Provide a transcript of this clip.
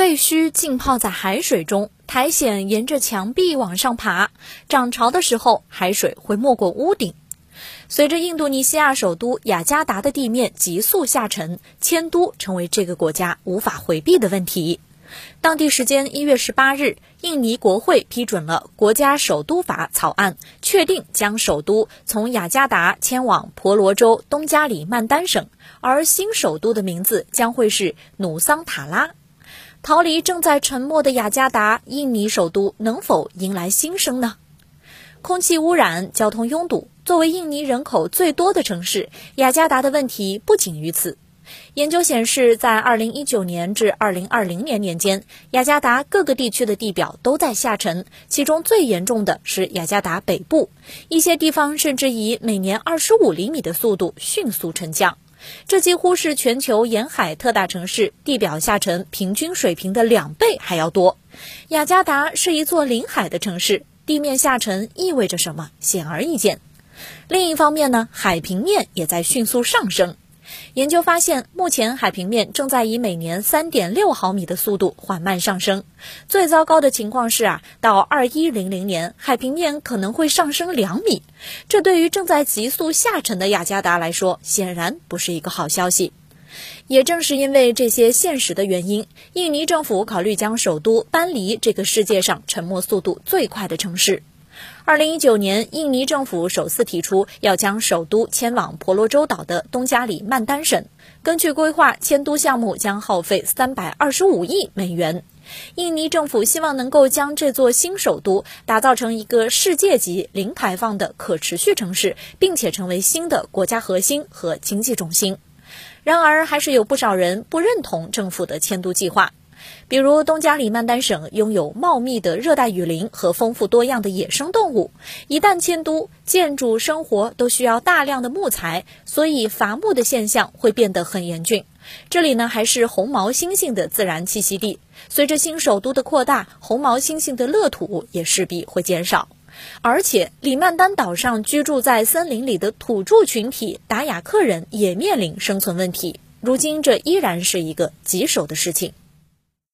废墟浸泡在海水中，苔藓沿着墙壁往上爬，涨潮的时候，海水会没过屋顶。随着印度尼西亚首都雅加达的地面急速下沉，迁都成为这个国家无法回避的问题。当地时间一月十八日，印尼国会批准了国家首都法草案，确定将首都从雅加达迁往婆罗洲东加里曼丹省，而新首都的名字将会是努桑塔拉。逃离正在沉没的雅加达，印尼首都能否迎来新生呢？空气污染、交通拥堵，作为印尼人口最多的城市，雅加达的问题不仅于此。研究显示，在2019年至2020年年间，雅加达各个地区的地表都在下沉，其中最严重的是雅加达北部，一些地方甚至以每年25厘米的速度迅速沉降。这几乎是全球沿海特大城市地表下沉平均水平的两倍还要多。雅加达是一座临海的城市，地面下沉意味着什么？显而易见。另一方面呢，海平面也在迅速上升。研究发现，目前海平面正在以每年三点六毫米的速度缓慢上升。最糟糕的情况是啊，到二一零零年，海平面可能会上升两米。这对于正在急速下沉的雅加达来说，显然不是一个好消息。也正是因为这些现实的原因，印尼政府考虑将首都搬离这个世界上沉没速度最快的城市。二零一九年，印尼政府首次提出要将首都迁往婆罗洲岛的东加里曼丹省。根据规划，迁都项目将耗费三百二十五亿美元。印尼政府希望能够将这座新首都打造成一个世界级零排放的可持续城市，并且成为新的国家核心和经济中心。然而，还是有不少人不认同政府的迁都计划。比如东加里曼丹省拥有茂密的热带雨林和丰富多样的野生动物，一旦迁都，建筑、生活都需要大量的木材，所以伐木的现象会变得很严峻。这里呢还是红毛猩猩的自然栖息地，随着新首都的扩大，红毛猩猩的乐土也势必会减少。而且里曼丹岛上居住在森林里的土著群体达雅克人也面临生存问题，如今这依然是一个棘手的事情。